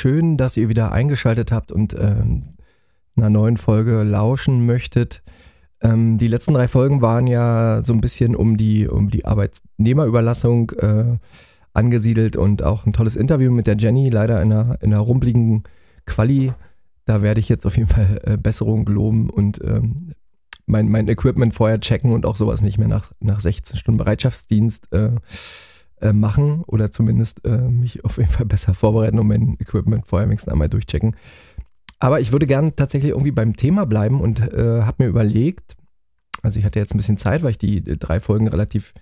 Schön, dass ihr wieder eingeschaltet habt und ähm, einer neuen Folge lauschen möchtet. Ähm, die letzten drei Folgen waren ja so ein bisschen um die, um die Arbeitnehmerüberlassung äh, angesiedelt und auch ein tolles Interview mit der Jenny, leider in einer, in einer rumpligen Quali. Da werde ich jetzt auf jeden Fall äh, Besserung geloben und ähm, mein, mein Equipment vorher checken und auch sowas nicht mehr nach, nach 16 Stunden Bereitschaftsdienst äh, äh, machen oder zumindest äh, mich auf jeden Fall besser vorbereiten und mein Equipment vorher wenigstens einmal durchchecken. Aber ich würde gerne tatsächlich irgendwie beim Thema bleiben und äh, habe mir überlegt, also ich hatte jetzt ein bisschen Zeit, weil ich die drei Folgen relativ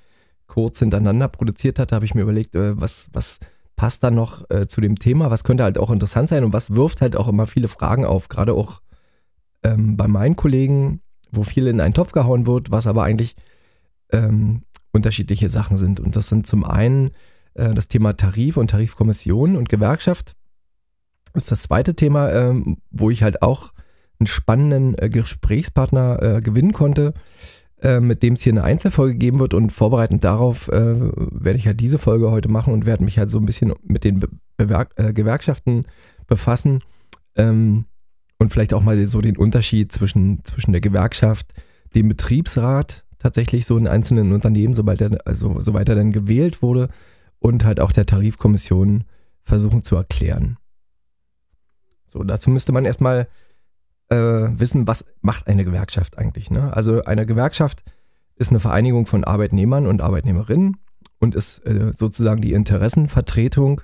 kurz hintereinander produziert hatte, habe ich mir überlegt, äh, was, was passt da noch äh, zu dem Thema, was könnte halt auch interessant sein und was wirft halt auch immer viele Fragen auf, gerade auch ähm, bei meinen Kollegen, wo viel in einen Topf gehauen wird, was aber eigentlich ähm, unterschiedliche Sachen sind. Und das sind zum einen äh, das Thema Tarif und Tarifkommission und Gewerkschaft. Das ist das zweite Thema, äh, wo ich halt auch einen spannenden äh, Gesprächspartner äh, gewinnen konnte, äh, mit dem es hier eine Einzelfolge geben wird. Und vorbereitend darauf äh, werde ich halt diese Folge heute machen und werde mich halt so ein bisschen mit den Be Bewerk Gewerkschaften befassen. Ähm, und vielleicht auch mal so den Unterschied zwischen, zwischen der Gewerkschaft, dem Betriebsrat tatsächlich so in einzelnen Unternehmen, sobald er, also soweit er dann gewählt wurde, und halt auch der Tarifkommission versuchen zu erklären. So, dazu müsste man erstmal äh, wissen, was macht eine Gewerkschaft eigentlich. Ne? Also eine Gewerkschaft ist eine Vereinigung von Arbeitnehmern und Arbeitnehmerinnen und ist äh, sozusagen die Interessenvertretung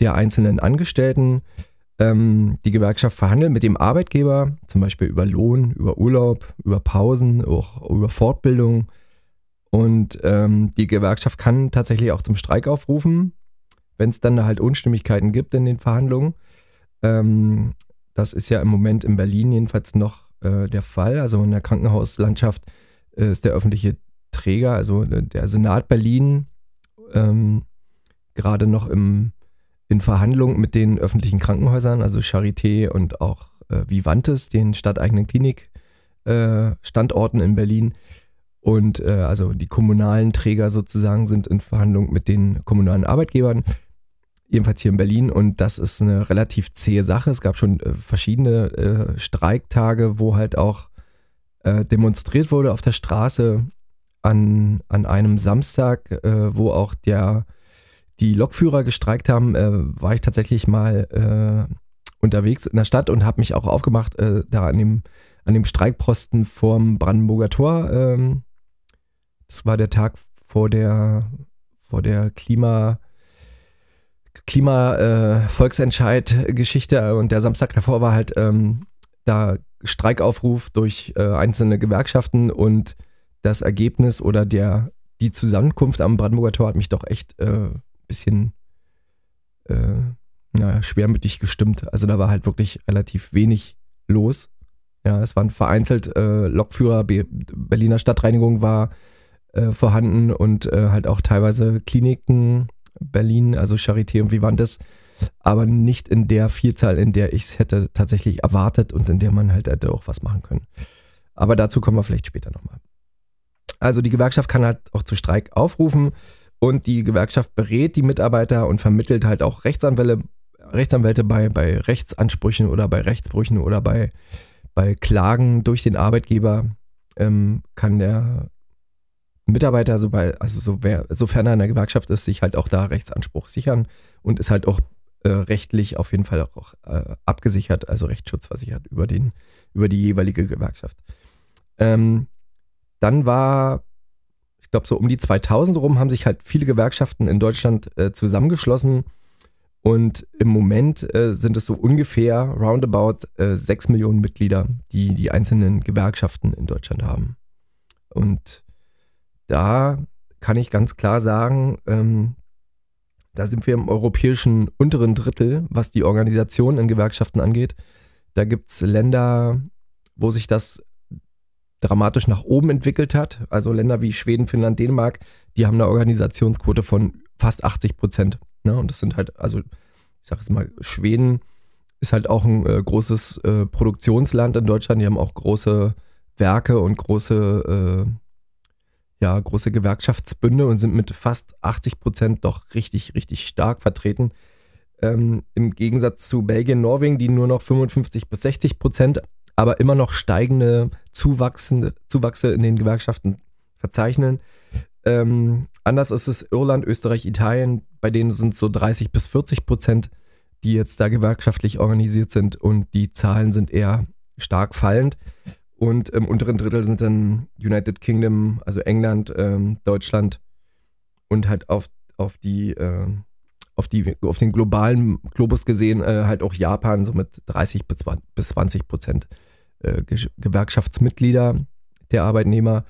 der einzelnen Angestellten ähm, die Gewerkschaft verhandelt mit dem Arbeitgeber, zum Beispiel über Lohn, über Urlaub, über Pausen, auch über Fortbildung. Und ähm, die Gewerkschaft kann tatsächlich auch zum Streik aufrufen, wenn es dann halt Unstimmigkeiten gibt in den Verhandlungen. Ähm, das ist ja im Moment in Berlin jedenfalls noch äh, der Fall. Also in der Krankenhauslandschaft äh, ist der öffentliche Träger, also der Senat Berlin, ähm, gerade noch im in Verhandlungen mit den öffentlichen Krankenhäusern, also Charité und auch äh, Vivantes, den stadteigenen Klinikstandorten äh, in Berlin. Und äh, also die kommunalen Träger sozusagen sind in Verhandlungen mit den kommunalen Arbeitgebern, jedenfalls hier in Berlin. Und das ist eine relativ zähe Sache. Es gab schon äh, verschiedene äh, Streiktage, wo halt auch äh, demonstriert wurde auf der Straße an, an einem Samstag, wo auch der die Lokführer gestreikt haben, äh, war ich tatsächlich mal äh, unterwegs in der Stadt und habe mich auch aufgemacht, äh, da an dem, an dem Streikposten vorm Brandenburger Tor. Ähm, das war der Tag vor der, vor der Klima, Klima-Volksentscheid-Geschichte äh, und der Samstag davor war halt ähm, da Streikaufruf durch äh, einzelne Gewerkschaften und das Ergebnis oder der, die Zusammenkunft am Brandenburger Tor hat mich doch echt äh, bisschen äh, naja, schwermütig gestimmt. Also da war halt wirklich relativ wenig los. Ja, es waren vereinzelt äh, Lokführer, Be Berliner Stadtreinigung war äh, vorhanden und äh, halt auch teilweise Kliniken Berlin, also Charité und Vivantes, aber nicht in der Vielzahl, in der ich es hätte tatsächlich erwartet und in der man halt hätte auch was machen können. Aber dazu kommen wir vielleicht später nochmal. Also die Gewerkschaft kann halt auch zu Streik aufrufen. Und die Gewerkschaft berät die Mitarbeiter und vermittelt halt auch Rechtsanwälte, Rechtsanwälte bei, bei Rechtsansprüchen oder bei Rechtsbrüchen oder bei, bei Klagen durch den Arbeitgeber. Ähm, kann der Mitarbeiter, sobald, also so wer, sofern er in der Gewerkschaft ist, sich halt auch da Rechtsanspruch sichern und ist halt auch äh, rechtlich auf jeden Fall auch äh, abgesichert, also rechtsschutzversichert über, den, über die jeweilige Gewerkschaft. Ähm, dann war glaube, so um die 2000 rum haben sich halt viele Gewerkschaften in Deutschland äh, zusammengeschlossen Und im Moment äh, sind es so ungefähr roundabout äh, 6 Millionen Mitglieder, die die einzelnen Gewerkschaften in Deutschland haben. Und da kann ich ganz klar sagen, ähm, da sind wir im europäischen unteren Drittel, was die Organisation in Gewerkschaften angeht. Da gibt es Länder, wo sich das dramatisch nach oben entwickelt hat. Also Länder wie Schweden, Finnland, Dänemark, die haben eine Organisationsquote von fast 80 Prozent. Ne? Und das sind halt, also ich sage jetzt mal, Schweden ist halt auch ein äh, großes äh, Produktionsland in Deutschland. Die haben auch große Werke und große, äh, ja, große Gewerkschaftsbünde und sind mit fast 80 Prozent doch richtig, richtig stark vertreten. Ähm, Im Gegensatz zu Belgien, Norwegen, die nur noch 55 bis 60 Prozent, aber immer noch steigende Zuwachsende, Zuwachse in den Gewerkschaften verzeichnen. Ähm, anders ist es Irland, Österreich, Italien, bei denen sind so 30 bis 40 Prozent, die jetzt da gewerkschaftlich organisiert sind und die Zahlen sind eher stark fallend. Und im unteren Drittel sind dann United Kingdom, also England, ähm, Deutschland und halt auf, auf die, äh, auf die, auf den globalen Globus gesehen, äh, halt auch Japan, so mit 30 bis 20 Prozent äh, Gewerkschaftsmitglieder der Arbeitnehmer.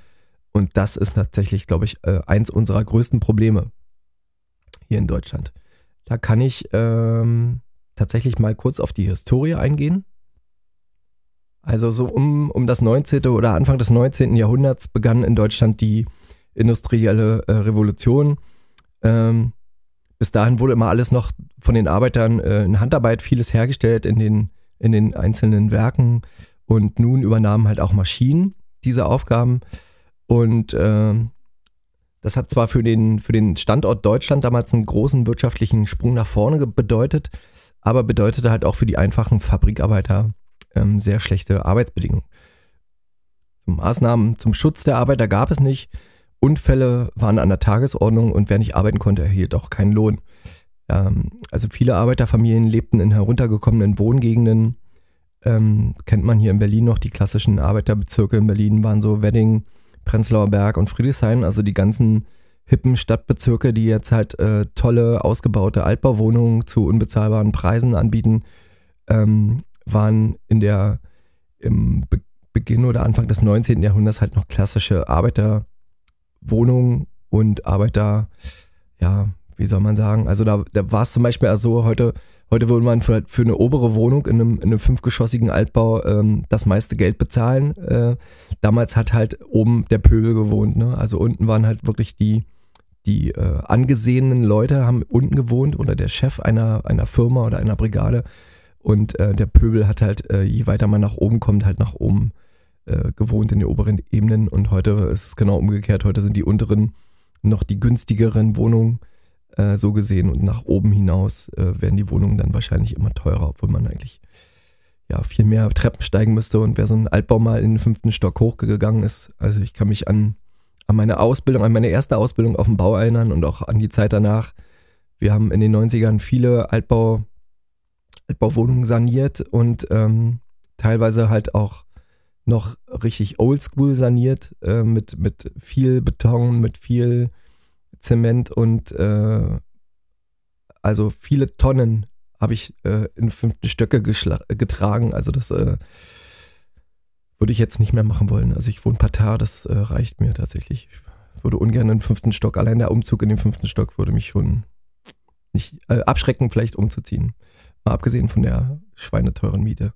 Und das ist tatsächlich, glaube ich, äh, eins unserer größten Probleme hier in Deutschland. Da kann ich ähm, tatsächlich mal kurz auf die Historie eingehen. Also so um, um das 19. oder Anfang des 19. Jahrhunderts begann in Deutschland die industrielle äh, Revolution. Ähm, bis dahin wurde immer alles noch von den Arbeitern äh, in Handarbeit vieles hergestellt in den, in den einzelnen Werken. Und nun übernahmen halt auch Maschinen diese Aufgaben. Und äh, das hat zwar für den, für den Standort Deutschland damals einen großen wirtschaftlichen Sprung nach vorne bedeutet, aber bedeutete halt auch für die einfachen Fabrikarbeiter ähm, sehr schlechte Arbeitsbedingungen. Maßnahmen zum Schutz der Arbeiter gab es nicht. Unfälle waren an der Tagesordnung und wer nicht arbeiten konnte, erhielt auch keinen Lohn. Ähm, also viele Arbeiterfamilien lebten in heruntergekommenen Wohngegenden. Ähm, kennt man hier in Berlin noch die klassischen Arbeiterbezirke in Berlin, waren so Wedding, Prenzlauer Berg und Friedrichshain, also die ganzen hippen Stadtbezirke, die jetzt halt äh, tolle, ausgebaute Altbauwohnungen zu unbezahlbaren Preisen anbieten, ähm, waren in der im Be Beginn oder Anfang des 19. Jahrhunderts halt noch klassische Arbeiterwohnungen und Arbeiter, ja, wie soll man sagen, also da, da war es zum Beispiel so, heute Heute würde man für, für eine obere Wohnung in einem, in einem fünfgeschossigen Altbau ähm, das meiste Geld bezahlen. Äh, damals hat halt oben der Pöbel gewohnt. Ne? Also unten waren halt wirklich die, die äh, angesehenen Leute haben unten gewohnt oder der Chef einer, einer Firma oder einer Brigade. Und äh, der Pöbel hat halt, äh, je weiter man nach oben kommt, halt nach oben äh, gewohnt in den oberen Ebenen. Und heute ist es genau umgekehrt. Heute sind die unteren noch die günstigeren Wohnungen äh, so gesehen. Und nach oben hinaus äh, werden die Wohnungen dann wahrscheinlich immer teurer, obwohl man eigentlich ja viel mehr Treppen steigen müsste. Und wer so ein Altbau mal in den fünften Stock hochgegangen ist, also ich kann mich an, an meine Ausbildung, an meine erste Ausbildung auf dem Bau erinnern und auch an die Zeit danach. Wir haben in den 90ern viele Altbau, Altbauwohnungen saniert und ähm, teilweise halt auch noch richtig oldschool saniert, äh, mit, mit viel Beton, mit viel Zement und äh, also viele Tonnen habe ich äh, in fünften Stöcke getragen. Also das äh, würde ich jetzt nicht mehr machen wollen. Also ich wohne Parterre, das äh, reicht mir tatsächlich. Ich würde ungern in den fünften Stock. Allein der Umzug in den fünften Stock würde mich schon nicht äh, abschrecken, vielleicht umzuziehen. Mal abgesehen von der schweineteuren Miete.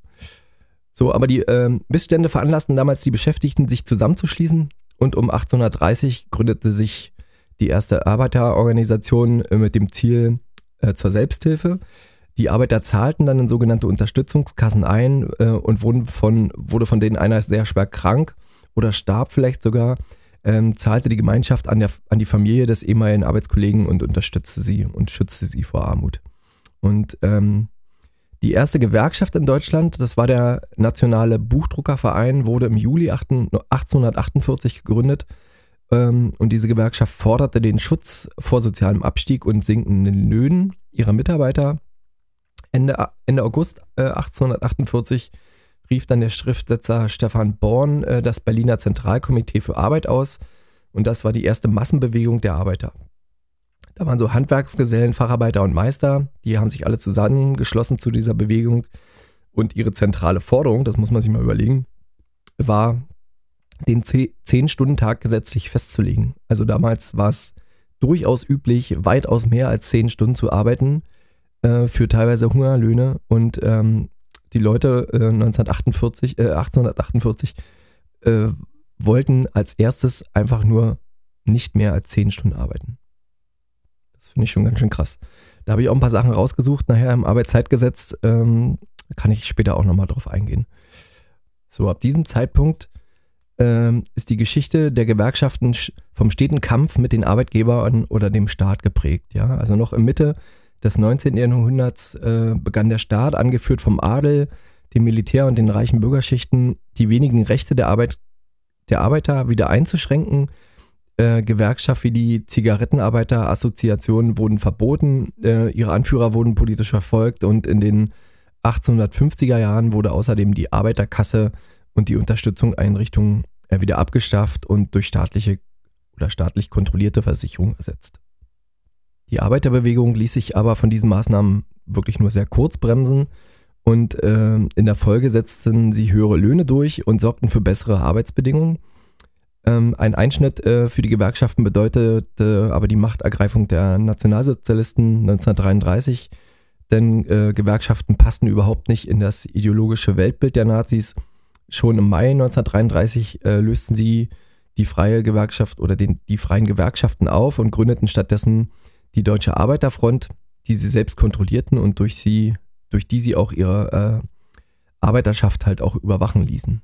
So, aber die äh, Missstände veranlassten damals die Beschäftigten, sich zusammenzuschließen und um 1830 gründete sich die erste Arbeiterorganisation äh, mit dem Ziel äh, zur Selbsthilfe. Die Arbeiter zahlten dann in sogenannte Unterstützungskassen ein äh, und wurden von, wurde von denen einer sehr schwer krank oder starb vielleicht sogar, ähm, zahlte die Gemeinschaft an, der, an die Familie des ehemaligen Arbeitskollegen und unterstützte sie und schützte sie vor Armut. Und ähm, die erste Gewerkschaft in Deutschland, das war der Nationale Buchdruckerverein, wurde im Juli 1848 gegründet ähm, und diese Gewerkschaft forderte den Schutz vor sozialem Abstieg und sinkenden Löhnen ihrer Mitarbeiter. Ende, Ende August äh, 1848 rief dann der Schriftsetzer Stefan Born äh, das Berliner Zentralkomitee für Arbeit aus und das war die erste Massenbewegung der Arbeiter. Da waren so Handwerksgesellen, Facharbeiter und Meister, die haben sich alle zusammengeschlossen zu dieser Bewegung. Und ihre zentrale Forderung, das muss man sich mal überlegen, war, den 10-Stunden-Tag gesetzlich festzulegen. Also damals war es durchaus üblich, weitaus mehr als 10 Stunden zu arbeiten äh, für teilweise Hungerlöhne. Und ähm, die Leute äh, 1948, äh, 1848 äh, wollten als erstes einfach nur nicht mehr als 10 Stunden arbeiten. Finde ich schon ganz schön krass. Da habe ich auch ein paar Sachen rausgesucht, nachher im Arbeitszeitgesetz. Ähm, kann ich später auch nochmal drauf eingehen. So, ab diesem Zeitpunkt ähm, ist die Geschichte der Gewerkschaften vom steten Kampf mit den Arbeitgebern oder dem Staat geprägt. Ja? Also noch in Mitte des 19. Jahrhunderts äh, begann der Staat, angeführt vom Adel, dem Militär und den reichen Bürgerschichten, die wenigen Rechte der, Arbeit, der Arbeiter wieder einzuschränken. Äh, Gewerkschaft wie die Zigarettenarbeiterassoziationen wurden verboten, äh, ihre Anführer wurden politisch verfolgt und in den 1850er Jahren wurde außerdem die Arbeiterkasse und die Unterstützung Einrichtungen äh, wieder abgeschafft und durch staatliche oder staatlich kontrollierte Versicherungen ersetzt. Die Arbeiterbewegung ließ sich aber von diesen Maßnahmen wirklich nur sehr kurz bremsen und äh, in der Folge setzten sie höhere Löhne durch und sorgten für bessere Arbeitsbedingungen. Ähm, ein Einschnitt äh, für die Gewerkschaften bedeutete aber die Machtergreifung der Nationalsozialisten 1933 denn äh, Gewerkschaften passten überhaupt nicht in das ideologische Weltbild der Nazis. Schon im Mai 1933 äh, lösten sie die freie Gewerkschaft oder den, die freien Gewerkschaften auf und gründeten stattdessen die Deutsche Arbeiterfront, die sie selbst kontrollierten und durch sie, durch die sie auch ihre äh, Arbeiterschaft halt auch überwachen ließen.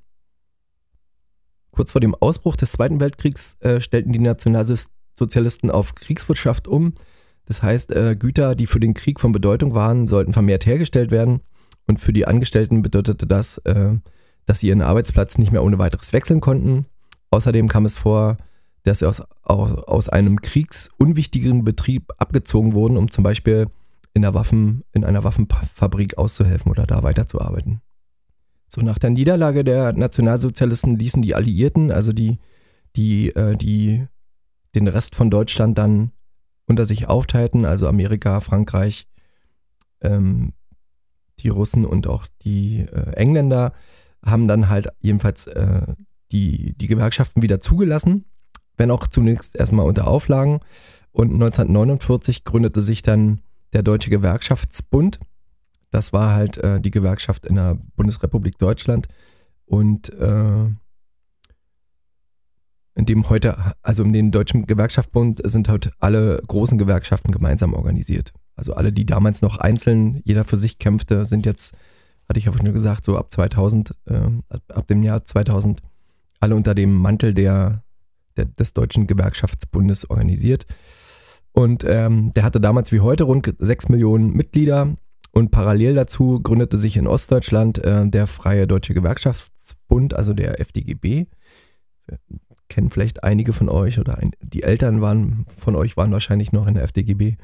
Kurz vor dem Ausbruch des Zweiten Weltkriegs äh, stellten die Nationalsozialisten auf Kriegswirtschaft um das heißt, äh, Güter, die für den Krieg von Bedeutung waren, sollten vermehrt hergestellt werden. Und für die Angestellten bedeutete das, äh, dass sie ihren Arbeitsplatz nicht mehr ohne weiteres wechseln konnten. Außerdem kam es vor, dass sie aus, aus einem kriegsunwichtigeren Betrieb abgezogen wurden, um zum Beispiel in, Waffen, in einer Waffenfabrik auszuhelfen oder da weiterzuarbeiten. So, nach der Niederlage der Nationalsozialisten ließen die Alliierten, also die, die, äh, die den Rest von Deutschland dann unter sich aufteilten, also Amerika, Frankreich, ähm, die Russen und auch die äh, Engländer, haben dann halt jedenfalls äh, die, die Gewerkschaften wieder zugelassen, wenn auch zunächst erstmal unter Auflagen. Und 1949 gründete sich dann der Deutsche Gewerkschaftsbund. Das war halt äh, die Gewerkschaft in der Bundesrepublik Deutschland. Und äh, in dem heute, also in dem Deutschen Gewerkschaftsbund sind halt alle großen Gewerkschaften gemeinsam organisiert. Also alle, die damals noch einzeln, jeder für sich kämpfte, sind jetzt, hatte ich ja schon gesagt, so ab 2000, äh, ab dem Jahr 2000, alle unter dem Mantel der, der des Deutschen Gewerkschaftsbundes organisiert. Und ähm, der hatte damals wie heute rund 6 Millionen Mitglieder und parallel dazu gründete sich in Ostdeutschland äh, der Freie Deutsche Gewerkschaftsbund, also der FDGB kennen vielleicht einige von euch oder ein, die Eltern waren von euch waren wahrscheinlich noch in der FDGB.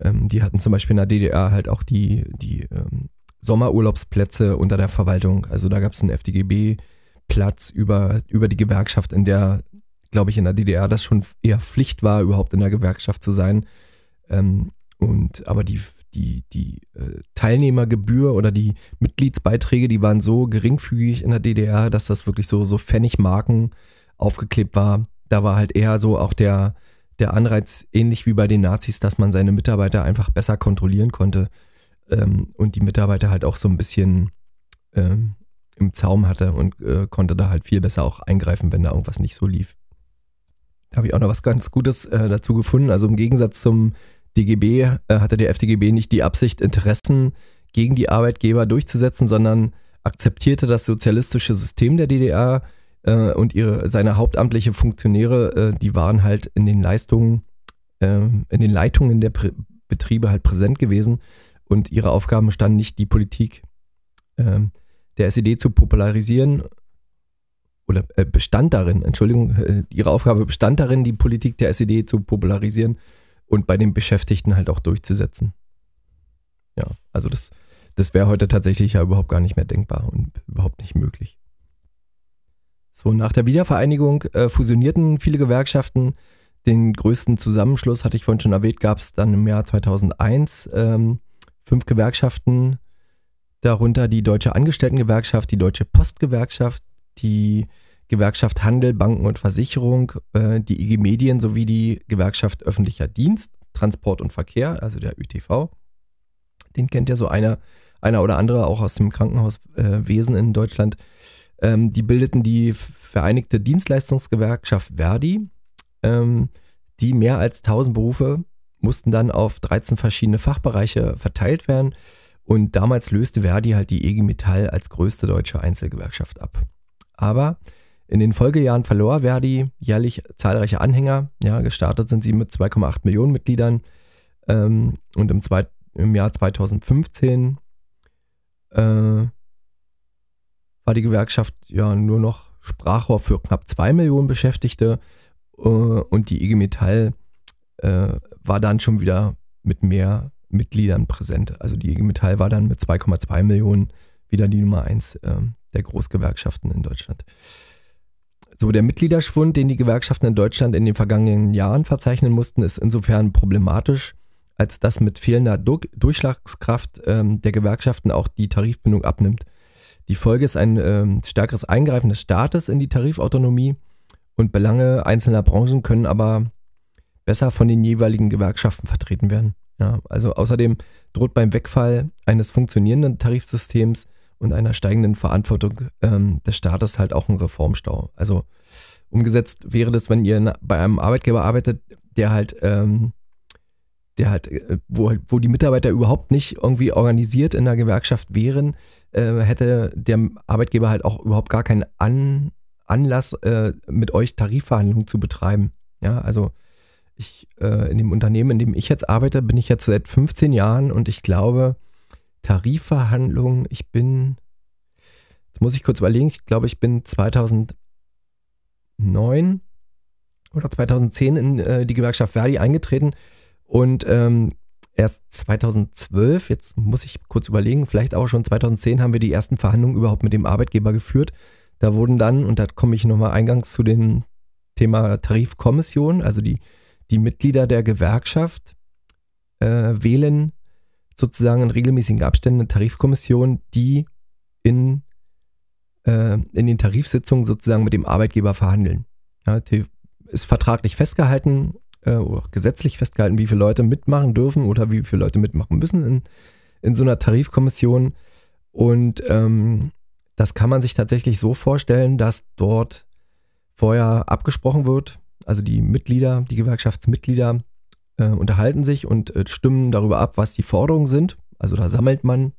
Ähm, die hatten zum Beispiel in der DDR halt auch die, die ähm, Sommerurlaubsplätze unter der Verwaltung. Also da gab es einen FDGB-Platz über, über die Gewerkschaft, in der, glaube ich, in der DDR das schon eher Pflicht war, überhaupt in der Gewerkschaft zu sein. Ähm, und aber die, die, die äh, Teilnehmergebühr oder die Mitgliedsbeiträge, die waren so geringfügig in der DDR, dass das wirklich so, so Pfennigmarken aufgeklebt war. Da war halt eher so auch der, der Anreiz, ähnlich wie bei den Nazis, dass man seine Mitarbeiter einfach besser kontrollieren konnte ähm, und die Mitarbeiter halt auch so ein bisschen ähm, im Zaum hatte und äh, konnte da halt viel besser auch eingreifen, wenn da irgendwas nicht so lief. Da habe ich auch noch was ganz Gutes äh, dazu gefunden. Also im Gegensatz zum DGB äh, hatte der FDGB nicht die Absicht, Interessen gegen die Arbeitgeber durchzusetzen, sondern akzeptierte das sozialistische System der DDR äh, und ihre, seine hauptamtliche Funktionäre, äh, die waren halt in den Leistungen, äh, in den Leitungen der Prä Betriebe halt präsent gewesen und ihre Aufgaben standen nicht, die Politik ähm, der SED zu popularisieren oder äh, bestand darin, Entschuldigung, äh, ihre Aufgabe bestand darin, die Politik der SED zu popularisieren und bei den Beschäftigten halt auch durchzusetzen. Ja, also das, das wäre heute tatsächlich ja überhaupt gar nicht mehr denkbar und überhaupt nicht möglich. So, nach der Wiedervereinigung äh, fusionierten viele Gewerkschaften. den größten Zusammenschluss, hatte ich vorhin schon erwähnt, gab es dann im Jahr 2001 ähm, fünf Gewerkschaften, darunter die Deutsche Angestelltengewerkschaft, die Deutsche Postgewerkschaft, die Gewerkschaft Handel, Banken und Versicherung, äh, die IG Medien sowie die Gewerkschaft Öffentlicher Dienst, Transport und Verkehr, also der ÜTV. Den kennt ja so einer, einer oder andere auch aus dem Krankenhauswesen äh, in Deutschland. Ähm, die bildeten die Vereinigte Dienstleistungsgewerkschaft Verdi. Ähm, die mehr als 1000 Berufe mussten dann auf 13 verschiedene Fachbereiche verteilt werden. Und damals löste Verdi halt die EG Metall als größte deutsche Einzelgewerkschaft ab. Aber in den Folgejahren verlor Verdi jährlich zahlreiche Anhänger. Ja, gestartet sind sie mit 2,8 Millionen Mitgliedern. Ähm, und im, zweit, im Jahr 2015 äh, war die Gewerkschaft ja nur noch Sprachrohr für knapp 2 Millionen Beschäftigte. Äh, und die IG Metall äh, war dann schon wieder mit mehr Mitgliedern präsent. Also die IG Metall war dann mit 2,2 Millionen wieder die Nummer 1 äh, der Großgewerkschaften in Deutschland. So, der Mitgliederschwund, den die Gewerkschaften in Deutschland in den vergangenen Jahren verzeichnen mussten, ist insofern problematisch, als dass mit fehlender du Durchschlagskraft ähm, der Gewerkschaften auch die Tarifbindung abnimmt. Die Folge ist ein ähm, stärkeres Eingreifen des Staates in die Tarifautonomie und Belange einzelner Branchen können aber besser von den jeweiligen Gewerkschaften vertreten werden. Ja, also außerdem droht beim Wegfall eines funktionierenden Tarifsystems und einer steigenden Verantwortung ähm, des Staates halt auch ein Reformstau. Also umgesetzt wäre das, wenn ihr bei einem Arbeitgeber arbeitet, der halt, ähm, der halt, äh, wo, wo die Mitarbeiter überhaupt nicht irgendwie organisiert in der Gewerkschaft wären, äh, hätte der Arbeitgeber halt auch überhaupt gar keinen An, Anlass, äh, mit euch Tarifverhandlungen zu betreiben. Ja, also ich, äh, in dem Unternehmen, in dem ich jetzt arbeite, bin ich jetzt seit 15 Jahren und ich glaube, Tarifverhandlungen, ich bin, jetzt muss ich kurz überlegen, ich glaube, ich bin 2009 oder 2010 in äh, die Gewerkschaft Verdi eingetreten und ähm, erst 2012, jetzt muss ich kurz überlegen, vielleicht auch schon 2010 haben wir die ersten Verhandlungen überhaupt mit dem Arbeitgeber geführt. Da wurden dann, und da komme ich nochmal eingangs zu dem Thema Tarifkommission, also die die Mitglieder der Gewerkschaft äh, wählen sozusagen in regelmäßigen Abständen eine Tarifkommission, die in, äh, in den Tarifsitzungen sozusagen mit dem Arbeitgeber verhandeln. Ja, ist vertraglich festgehalten, äh, gesetzlich festgehalten, wie viele Leute mitmachen dürfen oder wie viele Leute mitmachen müssen in, in so einer Tarifkommission. Und ähm, das kann man sich tatsächlich so vorstellen, dass dort vorher abgesprochen wird, also die Mitglieder, die Gewerkschaftsmitglieder äh, unterhalten sich und äh, stimmen darüber ab, was die Forderungen sind. Also da sammelt man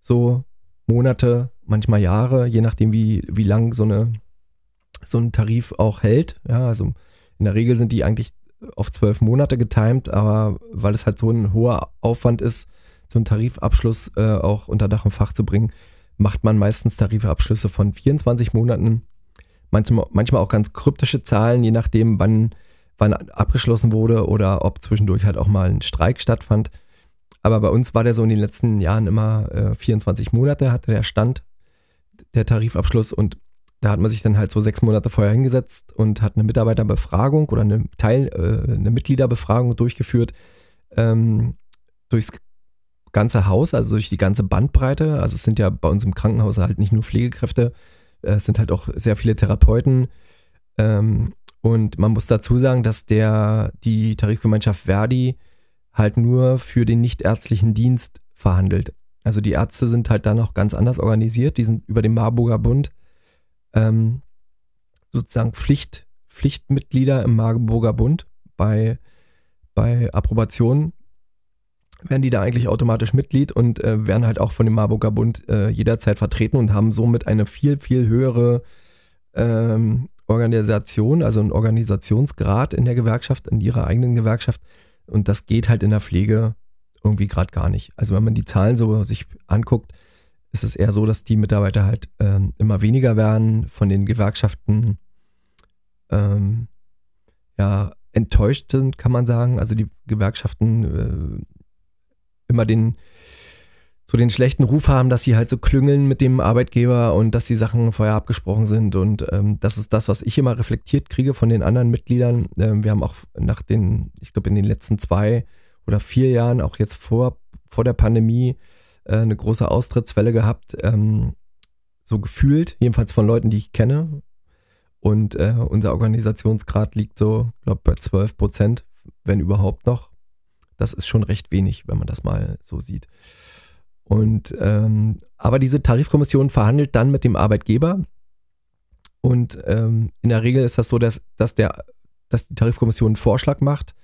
so Monate, manchmal Jahre, je nachdem, wie, wie lang so, eine, so ein Tarif auch hält. Ja, also in der Regel sind die eigentlich auf zwölf Monate getimt, aber weil es halt so ein hoher Aufwand ist, so einen Tarifabschluss äh, auch unter Dach und Fach zu bringen, macht man meistens Tarifabschlüsse von 24 Monaten manchmal, manchmal auch ganz kryptische Zahlen, je nachdem, wann, wann abgeschlossen wurde oder ob zwischendurch halt auch mal ein Streik stattfand. Aber bei uns war der so in den letzten Jahren immer äh, 24 Monate, hatte der Stand, der Tarifabschluss und da hat man sich dann halt so sechs Monate vorher hingesetzt und hat eine Mitarbeiterbefragung oder eine Teil, äh, eine Mitgliederbefragung durchgeführt ähm, durchs ganze Haus, also durch die ganze Bandbreite. Also es sind ja bei uns im Krankenhaus halt nicht nur Pflegekräfte, äh, es sind halt auch sehr viele Therapeuten. Ähm, und man muss dazu sagen, dass der, die Tarifgemeinschaft Verdi halt nur für den nichtärztlichen Dienst verhandelt. Also die Ärzte sind halt da noch ganz anders organisiert. Die sind über den Marburger Bund ähm, sozusagen Pflicht, Pflichtmitglieder im Marburger Bund. Bei, bei Approbation werden die da eigentlich automatisch Mitglied und äh, werden halt auch von dem Marburger Bund äh, jederzeit vertreten und haben somit eine viel, viel höhere ähm, Organisation, also einen Organisationsgrad in der Gewerkschaft, in ihrer eigenen Gewerkschaft. Und das geht halt in der Pflege irgendwie gerade gar nicht. Also wenn man die Zahlen so sich anguckt, ist es eher so, dass die Mitarbeiter halt ähm, immer weniger werden, von den Gewerkschaften ähm, ja, enttäuscht sind, kann man sagen. Also die Gewerkschaften äh, immer den so den schlechten Ruf haben, dass sie halt so klüngeln mit dem Arbeitgeber und dass die Sachen vorher abgesprochen sind. Und ähm, das ist das, was ich immer reflektiert kriege von den anderen Mitgliedern. Ähm, wir haben auch nach den, ich glaube, in den letzten zwei oder vier Jahren, auch jetzt vor, vor der Pandemie, äh, eine große Austrittswelle gehabt. Ähm, so gefühlt, jedenfalls von Leuten, die ich kenne. Und äh, unser Organisationsgrad liegt so, glaube bei 12 Prozent, wenn überhaupt noch. Das ist schon recht wenig, wenn man das mal so sieht. Und ähm, aber diese Tarifkommission verhandelt dann mit dem Arbeitgeber. Und ähm, in der Regel ist das so, dass, dass, der, dass die Tarifkommission einen Vorschlag macht,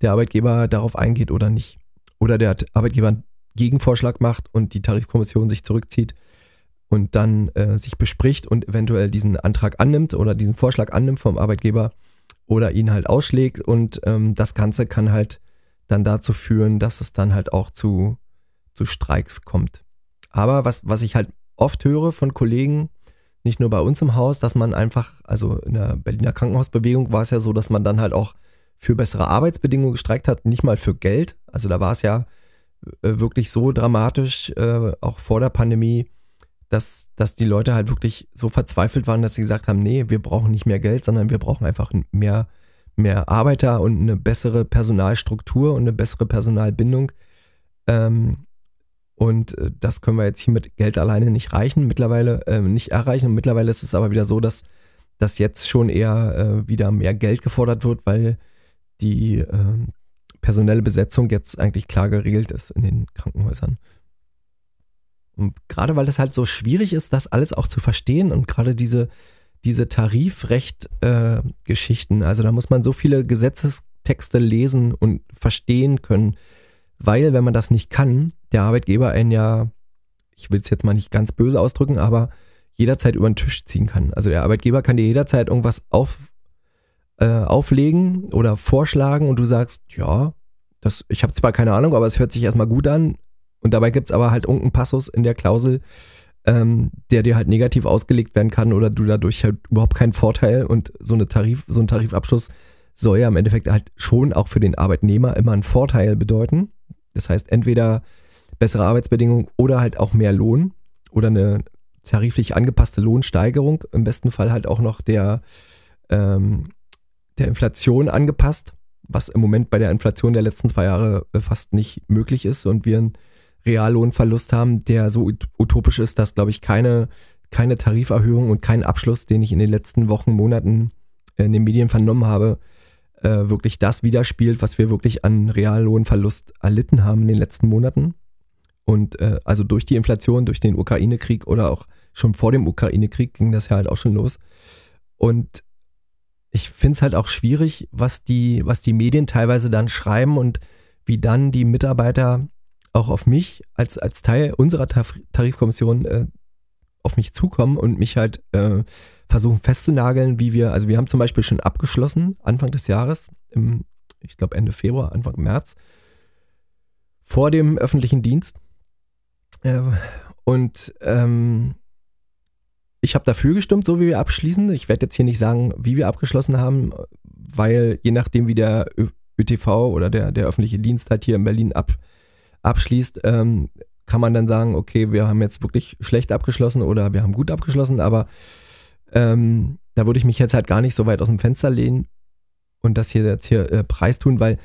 der Arbeitgeber darauf eingeht oder nicht. Oder der Arbeitgeber einen Gegenvorschlag macht und die Tarifkommission sich zurückzieht und dann äh, sich bespricht und eventuell diesen Antrag annimmt oder diesen Vorschlag annimmt vom Arbeitgeber oder ihn halt ausschlägt. Und ähm, das Ganze kann halt dann dazu führen, dass es dann halt auch zu zu Streiks kommt. Aber was, was ich halt oft höre von Kollegen, nicht nur bei uns im Haus, dass man einfach, also in der Berliner Krankenhausbewegung war es ja so, dass man dann halt auch für bessere Arbeitsbedingungen gestreikt hat, nicht mal für Geld. Also da war es ja äh, wirklich so dramatisch, äh, auch vor der Pandemie, dass, dass die Leute halt wirklich so verzweifelt waren, dass sie gesagt haben, nee, wir brauchen nicht mehr Geld, sondern wir brauchen einfach mehr, mehr Arbeiter und eine bessere Personalstruktur und eine bessere Personalbindung. Ähm, und äh, das können wir jetzt hier mit Geld alleine nicht reichen, mittlerweile äh, nicht erreichen. Und mittlerweile ist es aber wieder so, dass, dass jetzt schon eher äh, wieder mehr Geld gefordert wird, weil die äh, personelle Besetzung jetzt eigentlich klar geregelt ist in den Krankenhäusern. Und gerade weil es halt so schwierig ist, das alles auch zu verstehen und gerade diese, diese Tarifrecht-Geschichten, äh, also da muss man so viele Gesetzestexte lesen und verstehen können, weil wenn man das nicht kann, der Arbeitgeber einen ja, ich will es jetzt mal nicht ganz böse ausdrücken, aber jederzeit über den Tisch ziehen kann. Also der Arbeitgeber kann dir jederzeit irgendwas auf, äh, auflegen oder vorschlagen und du sagst, ja, das, ich habe zwar keine Ahnung, aber es hört sich erstmal gut an. Und dabei gibt es aber halt irgendeinen Passus in der Klausel, ähm, der dir halt negativ ausgelegt werden kann oder du dadurch halt überhaupt keinen Vorteil und so eine Tarif, so ein Tarifabschluss soll ja im Endeffekt halt schon auch für den Arbeitnehmer immer einen Vorteil bedeuten. Das heißt, entweder bessere Arbeitsbedingungen oder halt auch mehr Lohn oder eine tariflich angepasste Lohnsteigerung, im besten Fall halt auch noch der, ähm, der Inflation angepasst, was im Moment bei der Inflation der letzten zwei Jahre äh, fast nicht möglich ist und wir einen Reallohnverlust haben, der so utopisch ist, dass, glaube ich, keine, keine Tariferhöhung und kein Abschluss, den ich in den letzten Wochen, Monaten in den Medien vernommen habe, äh, wirklich das widerspielt, was wir wirklich an Reallohnverlust erlitten haben in den letzten Monaten. Und äh, also durch die Inflation, durch den Ukraine-Krieg oder auch schon vor dem Ukraine-Krieg ging das ja halt auch schon los. Und ich finde es halt auch schwierig, was die, was die Medien teilweise dann schreiben und wie dann die Mitarbeiter auch auf mich als, als Teil unserer Tarifkommission äh, auf mich zukommen und mich halt äh, versuchen festzunageln, wie wir, also wir haben zum Beispiel schon abgeschlossen, Anfang des Jahres, im, ich glaube Ende Februar, Anfang März, vor dem öffentlichen Dienst. Äh, und ähm, ich habe dafür gestimmt, so wie wir abschließen. Ich werde jetzt hier nicht sagen, wie wir abgeschlossen haben, weil je nachdem, wie der ÖTV oder der, der öffentliche Dienst halt hier in Berlin ab, abschließt, ähm, kann man dann sagen, okay, wir haben jetzt wirklich schlecht abgeschlossen oder wir haben gut abgeschlossen, aber ähm, da würde ich mich jetzt halt gar nicht so weit aus dem Fenster lehnen und das hier jetzt hier äh, preistun, weil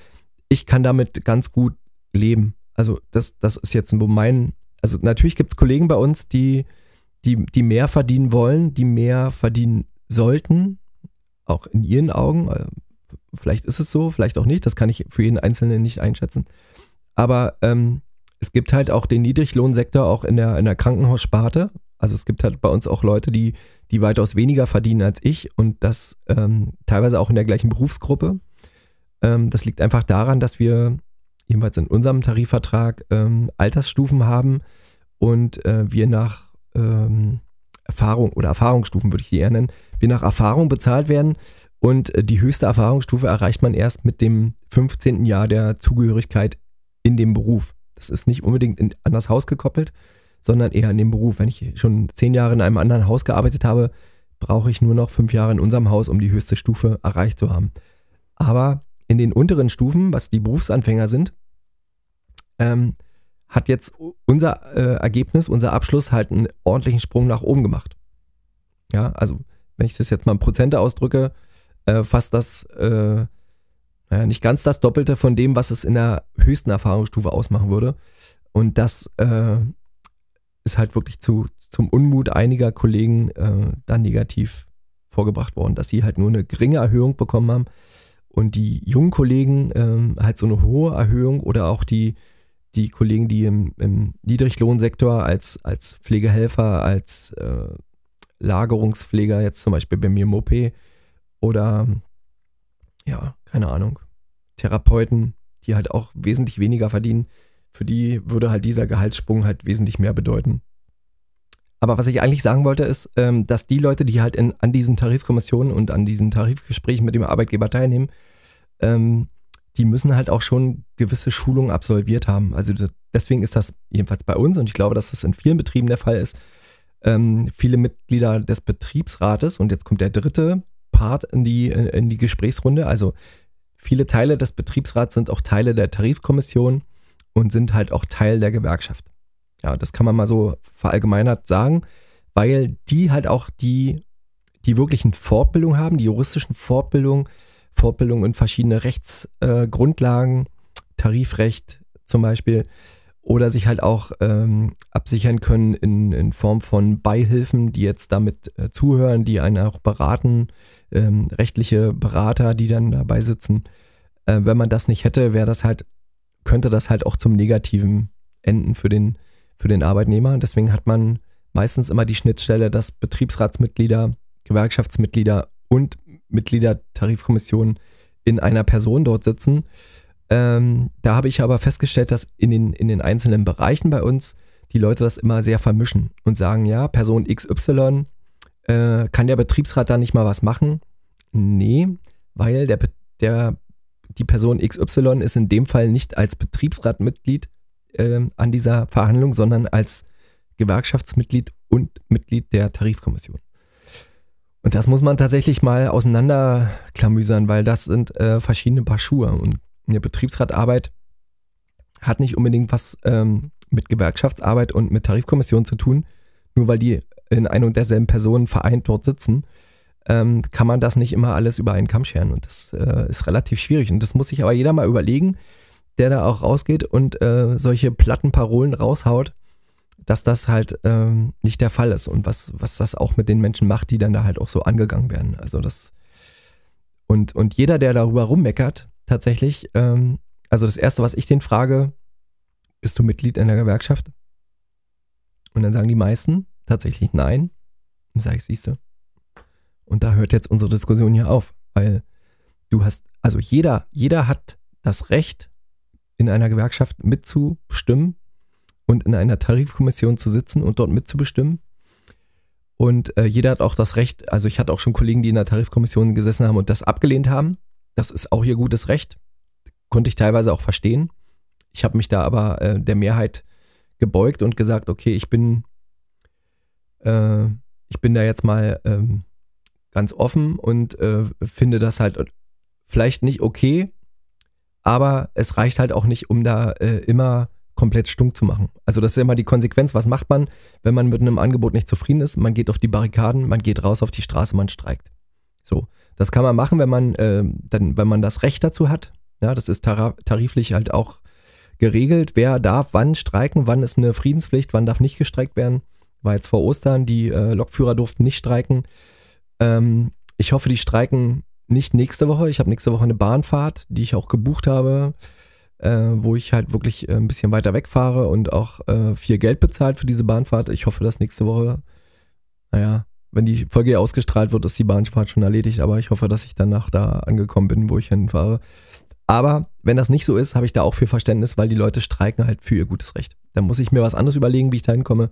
ich kann damit ganz gut leben. Also das, das ist jetzt mein, also natürlich gibt es Kollegen bei uns, die, die, die mehr verdienen wollen, die mehr verdienen sollten, auch in ihren Augen. Äh, vielleicht ist es so, vielleicht auch nicht, das kann ich für jeden Einzelnen nicht einschätzen. Aber ähm, es gibt halt auch den Niedriglohnsektor auch in der, in der Krankenhaussparte. Also es gibt halt bei uns auch Leute, die die weitaus weniger verdienen als ich und das ähm, teilweise auch in der gleichen Berufsgruppe. Ähm, das liegt einfach daran, dass wir jedenfalls in unserem Tarifvertrag ähm, Altersstufen haben und äh, wir nach ähm, Erfahrung oder Erfahrungsstufen würde ich die eher nennen, wir nach Erfahrung bezahlt werden und äh, die höchste Erfahrungsstufe erreicht man erst mit dem 15. Jahr der Zugehörigkeit in dem Beruf. Das ist nicht unbedingt in, an das Haus gekoppelt, sondern eher in dem Beruf. Wenn ich schon zehn Jahre in einem anderen Haus gearbeitet habe, brauche ich nur noch fünf Jahre in unserem Haus, um die höchste Stufe erreicht zu haben. Aber in den unteren Stufen, was die Berufsanfänger sind, ähm, hat jetzt unser äh, Ergebnis, unser Abschluss halt einen ordentlichen Sprung nach oben gemacht. Ja, also wenn ich das jetzt mal in Prozente ausdrücke, äh, fast das, äh, naja, nicht ganz das Doppelte von dem, was es in der höchsten Erfahrungsstufe ausmachen würde. Und das äh, ist halt wirklich zu, zum Unmut einiger Kollegen äh, dann negativ vorgebracht worden, dass sie halt nur eine geringe Erhöhung bekommen haben und die jungen Kollegen ähm, halt so eine hohe Erhöhung oder auch die, die Kollegen, die im, im Niedriglohnsektor als, als Pflegehelfer, als äh, Lagerungspfleger, jetzt zum Beispiel bei mir Mope oder ja, keine Ahnung, Therapeuten, die halt auch wesentlich weniger verdienen, für die würde halt dieser Gehaltssprung halt wesentlich mehr bedeuten. Aber was ich eigentlich sagen wollte, ist, ähm, dass die Leute, die halt in, an diesen Tarifkommissionen und an diesen Tarifgesprächen mit dem Arbeitgeber teilnehmen, ähm, die müssen halt auch schon gewisse Schulungen absolviert haben. Also deswegen ist das jedenfalls bei uns und ich glaube, dass das in vielen Betrieben der Fall ist. Ähm, viele Mitglieder des Betriebsrates und jetzt kommt der dritte Part in die, in die Gesprächsrunde. Also viele Teile des Betriebsrats sind auch Teile der Tarifkommission und sind halt auch Teil der Gewerkschaft. Ja, das kann man mal so verallgemeinert sagen, weil die halt auch die, die wirklichen Fortbildung haben, die juristischen Fortbildungen, Fortbildung in verschiedene Rechtsgrundlagen, äh, Tarifrecht zum Beispiel, oder sich halt auch ähm, absichern können in, in Form von Beihilfen, die jetzt damit äh, zuhören, die einen auch beraten, ähm, rechtliche Berater, die dann dabei sitzen. Äh, wenn man das nicht hätte, wäre das halt, könnte das halt auch zum Negativen enden für den, für den Arbeitnehmer. Deswegen hat man meistens immer die Schnittstelle, dass Betriebsratsmitglieder, Gewerkschaftsmitglieder und Mitglieder Tarifkommission in einer Person dort sitzen. Ähm, da habe ich aber festgestellt, dass in den, in den einzelnen Bereichen bei uns die Leute das immer sehr vermischen und sagen, ja, Person XY, äh, kann der Betriebsrat da nicht mal was machen? Nee, weil der, der, die Person XY ist in dem Fall nicht als Betriebsratmitglied äh, an dieser Verhandlung, sondern als Gewerkschaftsmitglied und Mitglied der Tarifkommission. Und das muss man tatsächlich mal auseinanderklamüsern, weil das sind äh, verschiedene Paar Schuhe. Und eine Betriebsratarbeit hat nicht unbedingt was ähm, mit Gewerkschaftsarbeit und mit Tarifkommission zu tun. Nur weil die in ein und derselben Person vereint dort sitzen, ähm, kann man das nicht immer alles über einen Kamm scheren. Und das äh, ist relativ schwierig. Und das muss sich aber jeder mal überlegen, der da auch rausgeht und äh, solche platten Parolen raushaut dass das halt ähm, nicht der Fall ist und was, was das auch mit den Menschen macht, die dann da halt auch so angegangen werden. Also das und, und jeder, der darüber rummeckert, tatsächlich, ähm, also das Erste, was ich den frage, bist du Mitglied in der Gewerkschaft? Und dann sagen die meisten tatsächlich nein. Dann sage ich, siehst du. Und da hört jetzt unsere Diskussion hier auf, weil du hast, also jeder, jeder hat das Recht, in einer Gewerkschaft mitzubestimmen, und in einer Tarifkommission zu sitzen und dort mitzubestimmen. Und äh, jeder hat auch das Recht, also ich hatte auch schon Kollegen, die in der Tarifkommission gesessen haben und das abgelehnt haben. Das ist auch ihr gutes Recht. Konnte ich teilweise auch verstehen. Ich habe mich da aber äh, der Mehrheit gebeugt und gesagt, okay, ich bin, äh, ich bin da jetzt mal ähm, ganz offen und äh, finde das halt vielleicht nicht okay, aber es reicht halt auch nicht, um da äh, immer komplett stunk zu machen. Also das ist immer die Konsequenz. Was macht man, wenn man mit einem Angebot nicht zufrieden ist? Man geht auf die Barrikaden, man geht raus auf die Straße, man streikt. So, das kann man machen, wenn man äh, dann, wenn man das Recht dazu hat. Ja, das ist tariflich halt auch geregelt. Wer darf wann streiken? Wann ist eine Friedenspflicht? Wann darf nicht gestreikt werden? War jetzt vor Ostern. Die äh, Lokführer durften nicht streiken. Ähm, ich hoffe, die streiken nicht nächste Woche. Ich habe nächste Woche eine Bahnfahrt, die ich auch gebucht habe äh, wo ich halt wirklich äh, ein bisschen weiter wegfahre und auch äh, viel Geld bezahlt für diese Bahnfahrt. Ich hoffe, dass nächste Woche, naja, wenn die Folge ausgestrahlt wird, ist die Bahnfahrt schon erledigt, aber ich hoffe, dass ich danach da angekommen bin, wo ich hinfahre. Aber wenn das nicht so ist, habe ich da auch viel Verständnis, weil die Leute streiken halt für ihr gutes Recht. Dann muss ich mir was anderes überlegen, wie ich da hinkomme.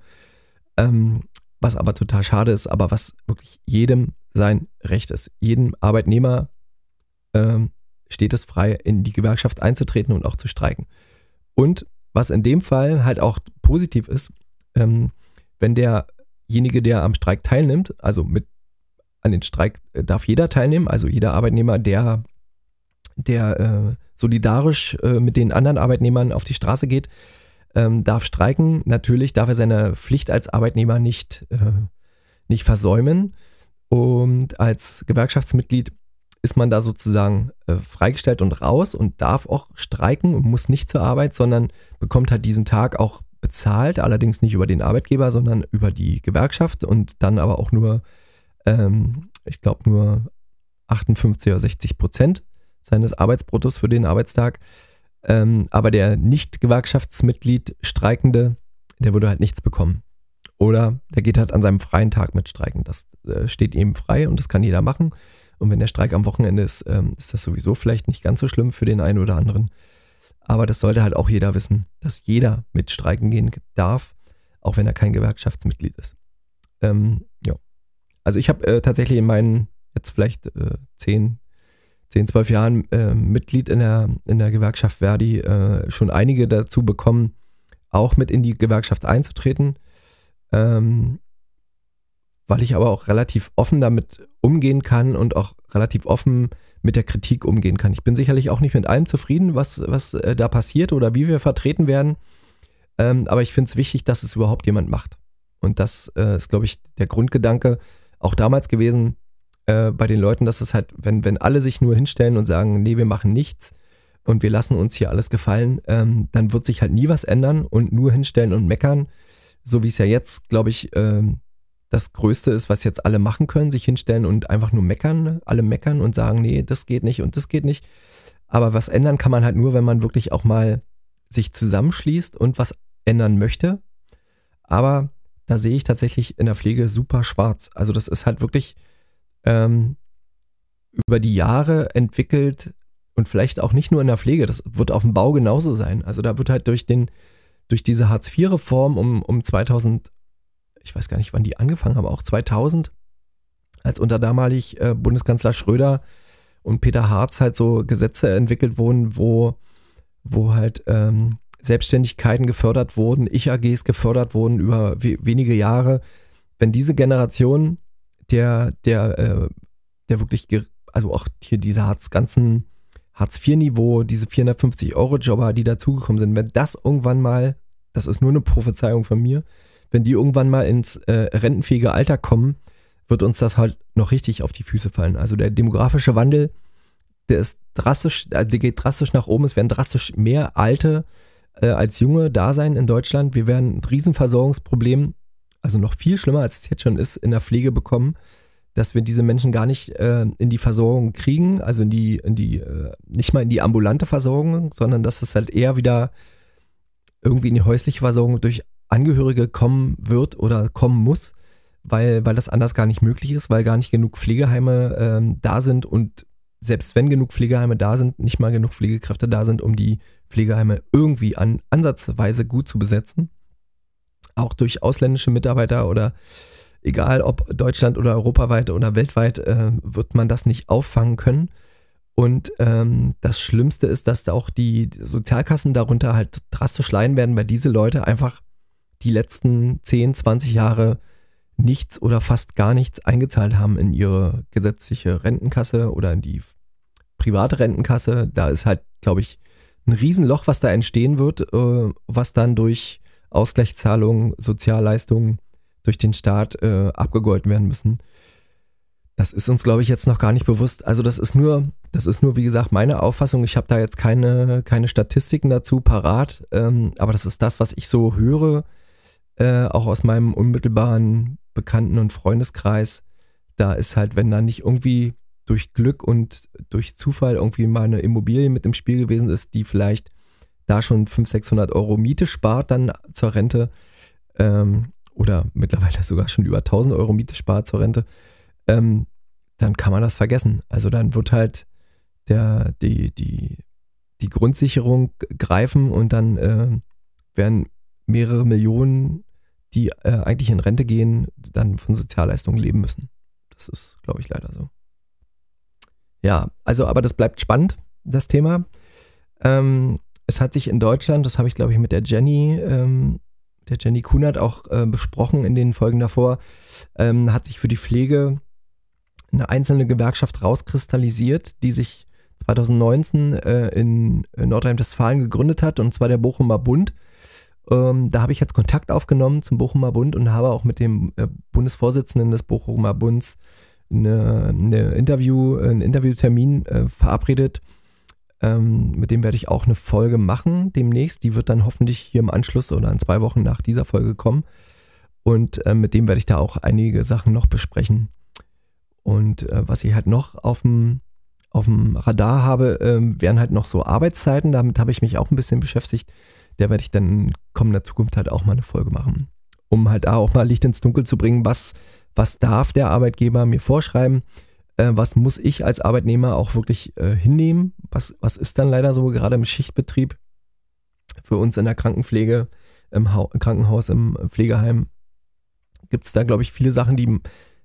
Ähm, was aber total schade ist, aber was wirklich jedem sein Recht ist. Jedem Arbeitnehmer ähm, steht es frei, in die Gewerkschaft einzutreten und auch zu streiken. Und was in dem Fall halt auch positiv ist, ähm, wenn derjenige, der am Streik teilnimmt, also mit an den Streik äh, darf jeder teilnehmen, also jeder Arbeitnehmer, der, der äh, solidarisch äh, mit den anderen Arbeitnehmern auf die Straße geht, ähm, darf streiken. Natürlich darf er seine Pflicht als Arbeitnehmer nicht, äh, nicht versäumen. Und als Gewerkschaftsmitglied ist man da sozusagen äh, freigestellt und raus und darf auch streiken und muss nicht zur Arbeit, sondern bekommt halt diesen Tag auch bezahlt, allerdings nicht über den Arbeitgeber, sondern über die Gewerkschaft und dann aber auch nur, ähm, ich glaube, nur 58 oder 60 Prozent seines Arbeitsbruttos für den Arbeitstag. Ähm, aber der Nicht-Gewerkschaftsmitglied Streikende, der würde halt nichts bekommen. Oder der geht halt an seinem freien Tag mit Streiken. Das äh, steht ihm frei und das kann jeder machen. Und wenn der Streik am Wochenende ist, ähm, ist das sowieso vielleicht nicht ganz so schlimm für den einen oder anderen. Aber das sollte halt auch jeder wissen, dass jeder mit Streiken gehen darf, auch wenn er kein Gewerkschaftsmitglied ist. Ähm, ja. Also ich habe äh, tatsächlich in meinen jetzt vielleicht äh, zehn, zehn, zwölf Jahren äh, Mitglied in der, in der Gewerkschaft Verdi äh, schon einige dazu bekommen, auch mit in die Gewerkschaft einzutreten. Ähm, weil ich aber auch relativ offen damit umgehen kann und auch relativ offen mit der Kritik umgehen kann. Ich bin sicherlich auch nicht mit allem zufrieden, was, was äh, da passiert oder wie wir vertreten werden. Ähm, aber ich finde es wichtig, dass es überhaupt jemand macht. Und das äh, ist, glaube ich, der Grundgedanke auch damals gewesen äh, bei den Leuten, dass es halt, wenn, wenn alle sich nur hinstellen und sagen, nee, wir machen nichts und wir lassen uns hier alles gefallen, ähm, dann wird sich halt nie was ändern und nur hinstellen und meckern, so wie es ja jetzt, glaube ich, ähm, das Größte ist, was jetzt alle machen können, sich hinstellen und einfach nur meckern, alle meckern und sagen, nee, das geht nicht und das geht nicht. Aber was ändern kann man halt nur, wenn man wirklich auch mal sich zusammenschließt und was ändern möchte. Aber da sehe ich tatsächlich in der Pflege super schwarz. Also das ist halt wirklich ähm, über die Jahre entwickelt und vielleicht auch nicht nur in der Pflege, das wird auf dem Bau genauso sein. Also da wird halt durch den, durch diese Hartz-IV-Reform um, um 2000 ich weiß gar nicht, wann die angefangen haben, auch 2000, als unter damalig äh, Bundeskanzler Schröder und Peter Harz halt so Gesetze entwickelt wurden, wo, wo halt ähm, Selbstständigkeiten gefördert wurden, Ich-AGs gefördert wurden über we wenige Jahre. Wenn diese Generation der, der, äh, der wirklich, also auch hier diese Hartz ganzen Hartz-IV-Niveau, diese 450-Euro-Jobber, die dazugekommen sind, wenn das irgendwann mal, das ist nur eine Prophezeiung von mir, wenn die irgendwann mal ins äh, rentenfähige Alter kommen, wird uns das halt noch richtig auf die Füße fallen. Also der demografische Wandel, der ist drastisch, also der geht drastisch nach oben. Es werden drastisch mehr Alte äh, als Junge da sein in Deutschland. Wir werden ein Riesenversorgungsproblem, also noch viel schlimmer als es jetzt schon ist, in der Pflege bekommen, dass wir diese Menschen gar nicht äh, in die Versorgung kriegen, also in die, in die, äh, nicht mal in die ambulante Versorgung, sondern dass es halt eher wieder irgendwie in die häusliche Versorgung durch Angehörige kommen wird oder kommen muss, weil, weil das anders gar nicht möglich ist, weil gar nicht genug Pflegeheime ähm, da sind und selbst wenn genug Pflegeheime da sind, nicht mal genug Pflegekräfte da sind, um die Pflegeheime irgendwie an ansatzweise gut zu besetzen. Auch durch ausländische Mitarbeiter oder egal ob Deutschland oder europaweit oder weltweit, äh, wird man das nicht auffangen können. Und ähm, das Schlimmste ist, dass da auch die Sozialkassen darunter halt drastisch leiden werden, weil diese Leute einfach die letzten 10, 20 Jahre nichts oder fast gar nichts eingezahlt haben in ihre gesetzliche Rentenkasse oder in die private Rentenkasse. Da ist halt, glaube ich, ein Riesenloch, was da entstehen wird, äh, was dann durch Ausgleichszahlungen, Sozialleistungen durch den Staat äh, abgegolten werden müssen. Das ist uns, glaube ich, jetzt noch gar nicht bewusst. Also das ist nur, das ist nur, wie gesagt, meine Auffassung. Ich habe da jetzt keine, keine Statistiken dazu parat, ähm, aber das ist das, was ich so höre, äh, auch aus meinem unmittelbaren Bekannten- und Freundeskreis, da ist halt, wenn da nicht irgendwie durch Glück und durch Zufall irgendwie mal eine Immobilie mit im Spiel gewesen ist, die vielleicht da schon 500, 600 Euro Miete spart dann zur Rente ähm, oder mittlerweile sogar schon über 1000 Euro Miete spart zur Rente, ähm, dann kann man das vergessen. Also dann wird halt der, die, die, die Grundsicherung greifen und dann äh, werden mehrere Millionen, die äh, eigentlich in Rente gehen, dann von Sozialleistungen leben müssen. Das ist, glaube ich, leider so. Ja, also, aber das bleibt spannend, das Thema. Ähm, es hat sich in Deutschland, das habe ich, glaube ich, mit der Jenny, ähm, der Jenny Kunert auch äh, besprochen in den Folgen davor, ähm, hat sich für die Pflege eine einzelne Gewerkschaft rauskristallisiert, die sich 2019 äh, in Nordrhein-Westfalen gegründet hat, und zwar der Bochumer Bund. Ähm, da habe ich jetzt Kontakt aufgenommen zum Bochumer Bund und habe auch mit dem äh, Bundesvorsitzenden des Bochumer Bunds eine, eine Interview, einen Interviewtermin äh, verabredet. Ähm, mit dem werde ich auch eine Folge machen demnächst. Die wird dann hoffentlich hier im Anschluss oder in zwei Wochen nach dieser Folge kommen. Und äh, mit dem werde ich da auch einige Sachen noch besprechen. Und äh, was ich halt noch auf dem auf dem Radar habe, ähm, wären halt noch so Arbeitszeiten. Damit habe ich mich auch ein bisschen beschäftigt. Der werde ich dann in kommender Zukunft halt auch mal eine Folge machen. Um halt da auch mal Licht ins Dunkel zu bringen, was, was darf der Arbeitgeber mir vorschreiben, äh, was muss ich als Arbeitnehmer auch wirklich äh, hinnehmen, was, was ist dann leider so, gerade im Schichtbetrieb für uns in der Krankenpflege, im, ha Krankenhaus, im Pflegeheim, gibt es da, glaube ich, viele Sachen, die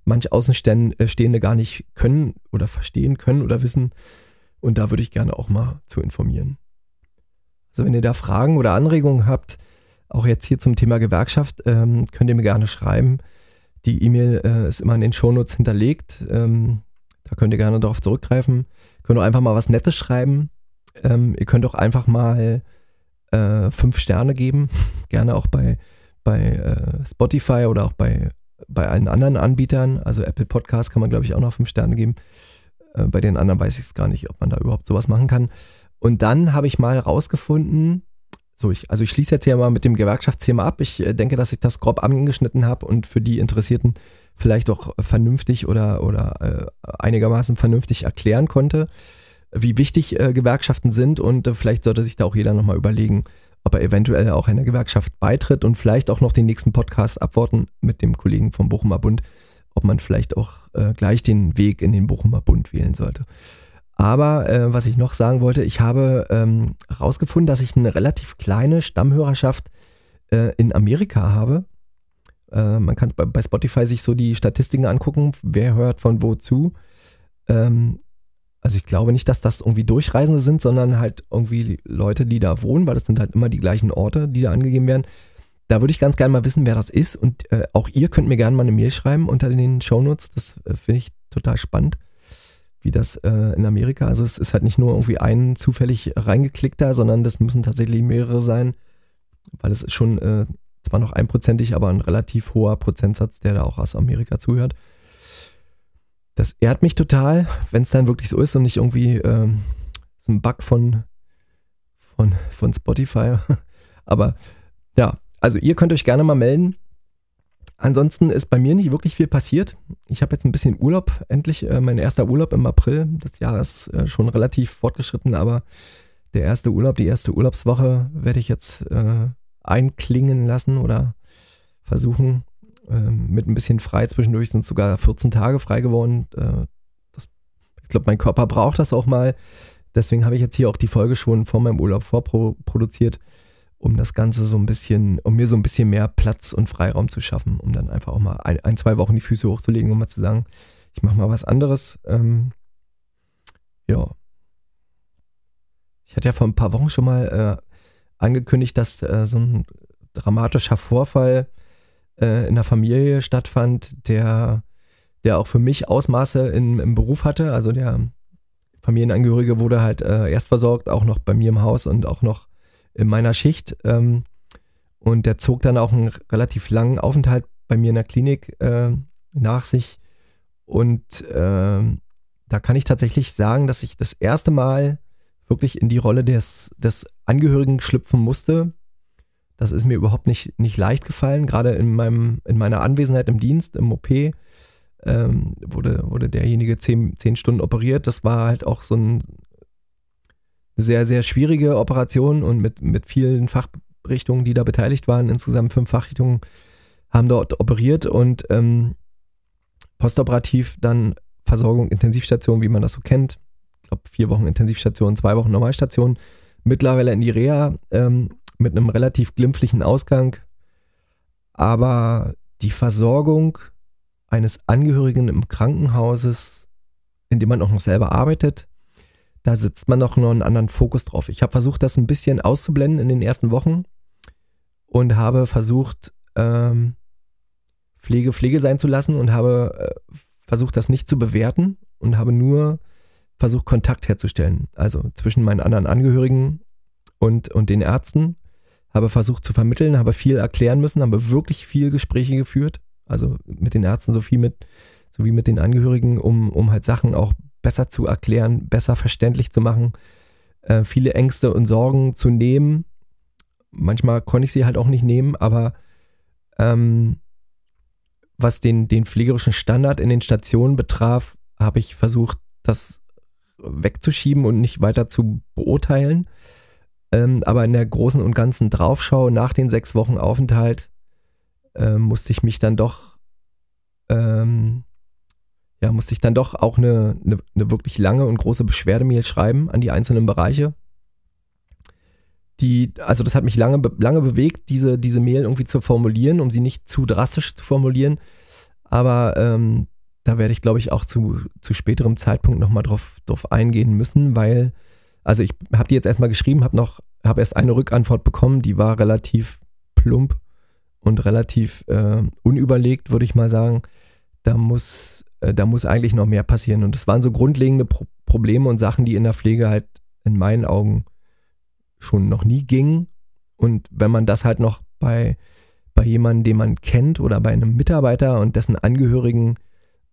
manche Außenstehende gar nicht können oder verstehen können oder wissen. Und da würde ich gerne auch mal zu informieren. Also wenn ihr da Fragen oder Anregungen habt, auch jetzt hier zum Thema Gewerkschaft, ähm, könnt ihr mir gerne schreiben. Die E-Mail äh, ist immer in den Shownotes hinterlegt. Ähm, da könnt ihr gerne darauf zurückgreifen. Könnt auch einfach mal was Nettes schreiben. Ähm, ihr könnt auch einfach mal äh, fünf Sterne geben. gerne auch bei, bei äh, Spotify oder auch bei bei allen anderen Anbietern, also Apple Podcast kann man, glaube ich, auch noch fünf Sterne geben. Äh, bei den anderen weiß ich es gar nicht, ob man da überhaupt sowas machen kann. Und dann habe ich mal rausgefunden, so ich, also ich schließe jetzt hier mal mit dem Gewerkschaftsthema ab. Ich äh, denke, dass ich das grob angeschnitten habe und für die Interessierten vielleicht auch vernünftig oder, oder äh, einigermaßen vernünftig erklären konnte, wie wichtig äh, Gewerkschaften sind und äh, vielleicht sollte sich da auch jeder nochmal überlegen, ob er eventuell auch einer Gewerkschaft beitritt und vielleicht auch noch den nächsten Podcast abwarten mit dem Kollegen vom Bochumer Bund, ob man vielleicht auch äh, gleich den Weg in den Bochumer Bund wählen sollte. Aber äh, was ich noch sagen wollte, ich habe herausgefunden, ähm, dass ich eine relativ kleine Stammhörerschaft äh, in Amerika habe. Äh, man kann bei, bei Spotify sich so die Statistiken angucken, wer hört von wo zu. Ähm, also ich glaube nicht, dass das irgendwie Durchreisende sind, sondern halt irgendwie Leute, die da wohnen, weil das sind halt immer die gleichen Orte, die da angegeben werden. Da würde ich ganz gerne mal wissen, wer das ist. Und äh, auch ihr könnt mir gerne mal eine Mail schreiben unter den Shownotes. Das äh, finde ich total spannend, wie das äh, in Amerika. Also es ist halt nicht nur irgendwie ein zufällig reingeklickter, sondern das müssen tatsächlich mehrere sein, weil es schon äh, zwar noch einprozentig, aber ein relativ hoher Prozentsatz, der da auch aus Amerika zuhört das ehrt mich total, wenn es dann wirklich so ist und nicht irgendwie ähm, so ein Bug von, von, von Spotify. Aber ja, also ihr könnt euch gerne mal melden. Ansonsten ist bei mir nicht wirklich viel passiert. Ich habe jetzt ein bisschen Urlaub, endlich äh, mein erster Urlaub im April des Jahres äh, schon relativ fortgeschritten, aber der erste Urlaub, die erste Urlaubswoche werde ich jetzt äh, einklingen lassen oder versuchen ähm, mit ein bisschen frei zwischendurch sind sogar 14 Tage frei geworden. Äh, das, ich glaube, mein Körper braucht das auch mal. Deswegen habe ich jetzt hier auch die Folge schon vor meinem Urlaub vorproduziert, um das Ganze so ein bisschen, um mir so ein bisschen mehr Platz und Freiraum zu schaffen, um dann einfach auch mal ein, ein zwei Wochen die Füße hochzulegen, um mal zu sagen, ich mache mal was anderes. Ähm, ja. Ich hatte ja vor ein paar Wochen schon mal äh, angekündigt, dass äh, so ein dramatischer Vorfall äh, in der Familie stattfand, der, der auch für mich Ausmaße in, im Beruf hatte. Also der Familienangehörige wurde halt äh, erst versorgt, auch noch bei mir im Haus und auch noch in meiner Schicht. Ähm, und der zog dann auch einen relativ langen Aufenthalt bei mir in der Klinik äh, nach sich. Und äh, da kann ich tatsächlich sagen, dass ich das erste Mal wirklich in die Rolle des, des Angehörigen schlüpfen musste, das ist mir überhaupt nicht, nicht leicht gefallen. Gerade in, meinem, in meiner Anwesenheit im Dienst, im OP, ähm, wurde, wurde derjenige zehn, zehn Stunden operiert. Das war halt auch so ein, eine sehr, sehr schwierige Operation und mit, mit vielen Fachrichtungen, die da beteiligt waren. Insgesamt fünf Fachrichtungen haben dort operiert und ähm, postoperativ dann Versorgung, Intensivstation, wie man das so kennt. Ich glaube, vier Wochen Intensivstation, zwei Wochen Normalstation. Mittlerweile in die Reha ähm, mit einem relativ glimpflichen Ausgang. Aber die Versorgung eines Angehörigen im Krankenhauses, in dem man auch noch selber arbeitet, da sitzt man noch einen anderen Fokus drauf. Ich habe versucht, das ein bisschen auszublenden in den ersten Wochen und habe versucht, ähm, Pflege Pflege sein zu lassen und habe äh, versucht, das nicht zu bewerten und habe nur versucht, Kontakt herzustellen. Also zwischen meinen anderen Angehörigen und, und den Ärzten habe versucht zu vermitteln, habe viel erklären müssen, habe wirklich viel Gespräche geführt, also mit den Ärzten so viel mit, sowie mit den Angehörigen, um, um halt Sachen auch besser zu erklären, besser verständlich zu machen, äh, viele Ängste und Sorgen zu nehmen. Manchmal konnte ich sie halt auch nicht nehmen, aber ähm, was den, den pflegerischen Standard in den Stationen betraf, habe ich versucht, das wegzuschieben und nicht weiter zu beurteilen. Ähm, aber in der großen und ganzen Draufschau nach den sechs Wochen Aufenthalt äh, musste ich mich dann doch, ähm, ja, musste ich dann doch auch eine, eine, eine wirklich lange und große Beschwerdemail schreiben an die einzelnen Bereiche. Die, also das hat mich lange, lange bewegt, diese, diese Mail irgendwie zu formulieren, um sie nicht zu drastisch zu formulieren. Aber ähm, da werde ich, glaube ich, auch zu, zu späterem Zeitpunkt nochmal drauf, drauf eingehen müssen, weil, also ich habe die jetzt erstmal geschrieben, habe noch, habe erst eine Rückantwort bekommen, die war relativ plump und relativ äh, unüberlegt, würde ich mal sagen. Da muss, äh, da muss eigentlich noch mehr passieren. Und das waren so grundlegende Pro Probleme und Sachen, die in der Pflege halt in meinen Augen schon noch nie gingen. Und wenn man das halt noch bei, bei jemandem, den man kennt oder bei einem Mitarbeiter und dessen Angehörigen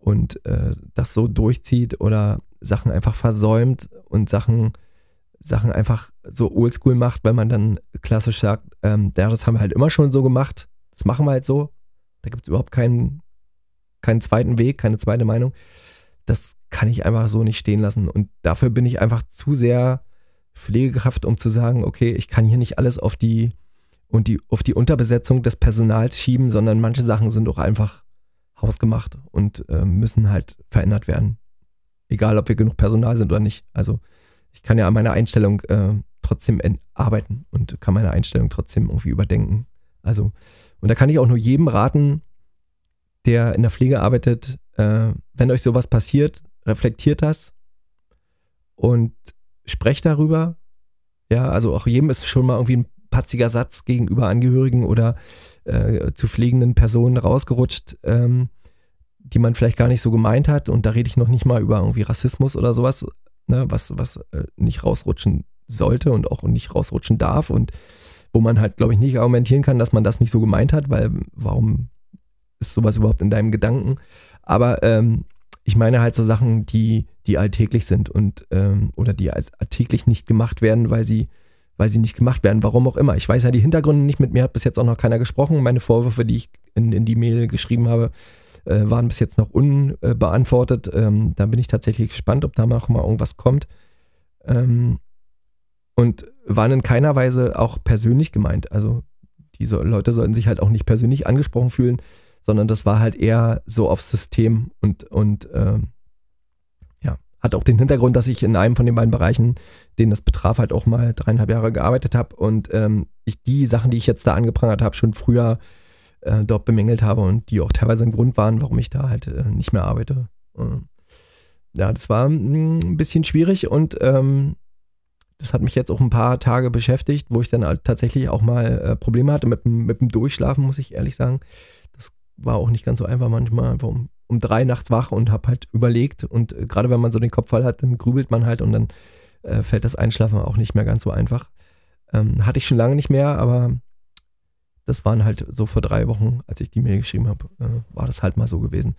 und äh, das so durchzieht oder Sachen einfach versäumt und Sachen, Sachen einfach so oldschool macht, weil man dann klassisch sagt, ähm, ja, das haben wir halt immer schon so gemacht, das machen wir halt so. Da gibt es überhaupt keinen, keinen zweiten Weg, keine zweite Meinung. Das kann ich einfach so nicht stehen lassen. Und dafür bin ich einfach zu sehr Pflegekraft, um zu sagen, okay, ich kann hier nicht alles auf die und die auf die Unterbesetzung des Personals schieben, sondern manche Sachen sind auch einfach hausgemacht und äh, müssen halt verändert werden. Egal, ob wir genug Personal sind oder nicht. Also ich kann ja an meiner Einstellung äh, trotzdem arbeiten und kann meine Einstellung trotzdem irgendwie überdenken. Also, und da kann ich auch nur jedem raten, der in der Pflege arbeitet, äh, wenn euch sowas passiert, reflektiert das und sprecht darüber. Ja, also auch jedem ist schon mal irgendwie ein patziger Satz gegenüber Angehörigen oder äh, zu pflegenden Personen rausgerutscht, ähm, die man vielleicht gar nicht so gemeint hat. Und da rede ich noch nicht mal über irgendwie Rassismus oder sowas, ne, was, was äh, nicht rausrutschen sollte und auch nicht rausrutschen darf und wo man halt, glaube ich, nicht argumentieren kann, dass man das nicht so gemeint hat, weil warum ist sowas überhaupt in deinem Gedanken? Aber ähm, ich meine halt so Sachen, die, die alltäglich sind und ähm, oder die alltäglich nicht gemacht werden, weil sie weil sie nicht gemacht werden, warum auch immer. Ich weiß ja die Hintergründe nicht, mit mir hat bis jetzt auch noch keiner gesprochen. Meine Vorwürfe, die ich in, in die Mail geschrieben habe, äh, waren bis jetzt noch unbeantwortet. Ähm, da bin ich tatsächlich gespannt, ob da noch mal irgendwas kommt. Ähm, und waren in keiner Weise auch persönlich gemeint. Also diese Leute sollten sich halt auch nicht persönlich angesprochen fühlen, sondern das war halt eher so aufs System und, und ähm, hat auch den Hintergrund, dass ich in einem von den beiden Bereichen, den das betraf, halt auch mal dreieinhalb Jahre gearbeitet habe und ähm, ich die Sachen, die ich jetzt da angeprangert habe, schon früher äh, dort bemängelt habe und die auch teilweise ein Grund waren, warum ich da halt äh, nicht mehr arbeite. Äh, ja, das war mh, ein bisschen schwierig und ähm, das hat mich jetzt auch ein paar Tage beschäftigt, wo ich dann halt tatsächlich auch mal äh, Probleme hatte mit, mit dem Durchschlafen, muss ich ehrlich sagen. Das war auch nicht ganz so einfach manchmal, einfach um um drei nachts wach und habe halt überlegt. Und äh, gerade wenn man so den Kopf voll hat, dann grübelt man halt und dann äh, fällt das Einschlafen auch nicht mehr ganz so einfach. Ähm, hatte ich schon lange nicht mehr, aber das waren halt so vor drei Wochen, als ich die Mail geschrieben habe, äh, war das halt mal so gewesen.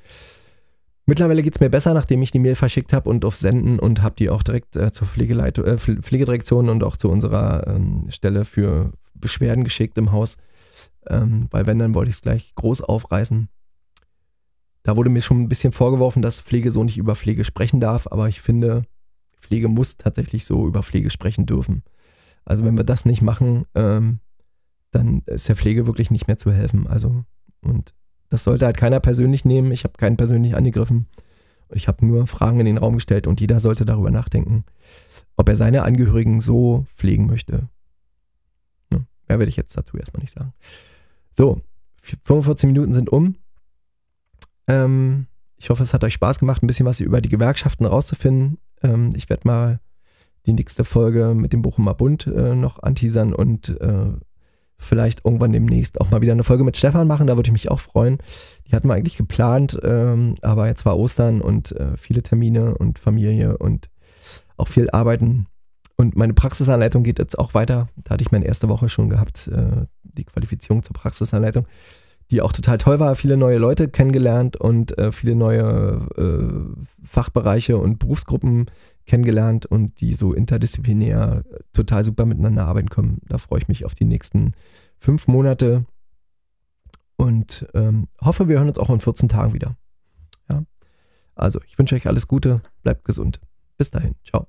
Mittlerweile geht es mir besser, nachdem ich die Mail verschickt habe und auf Senden und habe die auch direkt äh, zur Pflegeleitung, äh, Pflegedirektion und auch zu unserer ähm, Stelle für Beschwerden geschickt im Haus. Ähm, weil wenn, dann wollte ich es gleich groß aufreißen. Da wurde mir schon ein bisschen vorgeworfen, dass Pflege so nicht über Pflege sprechen darf, aber ich finde, Pflege muss tatsächlich so über Pflege sprechen dürfen. Also wenn wir das nicht machen, ähm, dann ist der Pflege wirklich nicht mehr zu helfen. Also und das sollte halt keiner persönlich nehmen. Ich habe keinen persönlich angegriffen. Ich habe nur Fragen in den Raum gestellt und jeder sollte darüber nachdenken, ob er seine Angehörigen so pflegen möchte. Ja, mehr werde ich jetzt dazu erstmal nicht sagen. So, 45 Minuten sind um. Ähm, ich hoffe, es hat euch Spaß gemacht, ein bisschen was über die Gewerkschaften rauszufinden. Ähm, ich werde mal die nächste Folge mit dem Bochumer Bund äh, noch anteasern und äh, vielleicht irgendwann demnächst auch mal wieder eine Folge mit Stefan machen. Da würde ich mich auch freuen. Die hatten wir eigentlich geplant, ähm, aber jetzt war Ostern und äh, viele Termine und Familie und auch viel Arbeiten. Und meine Praxisanleitung geht jetzt auch weiter. Da hatte ich meine erste Woche schon gehabt, äh, die Qualifizierung zur Praxisanleitung, die auch total toll war. Viele neue Leute kennengelernt und äh, viele neue äh, Fachbereiche und Berufsgruppen kennengelernt und die so interdisziplinär total super miteinander arbeiten können. Da freue ich mich auf die nächsten fünf Monate und ähm, hoffe, wir hören uns auch in 14 Tagen wieder. Ja? Also, ich wünsche euch alles Gute, bleibt gesund. Bis dahin, ciao.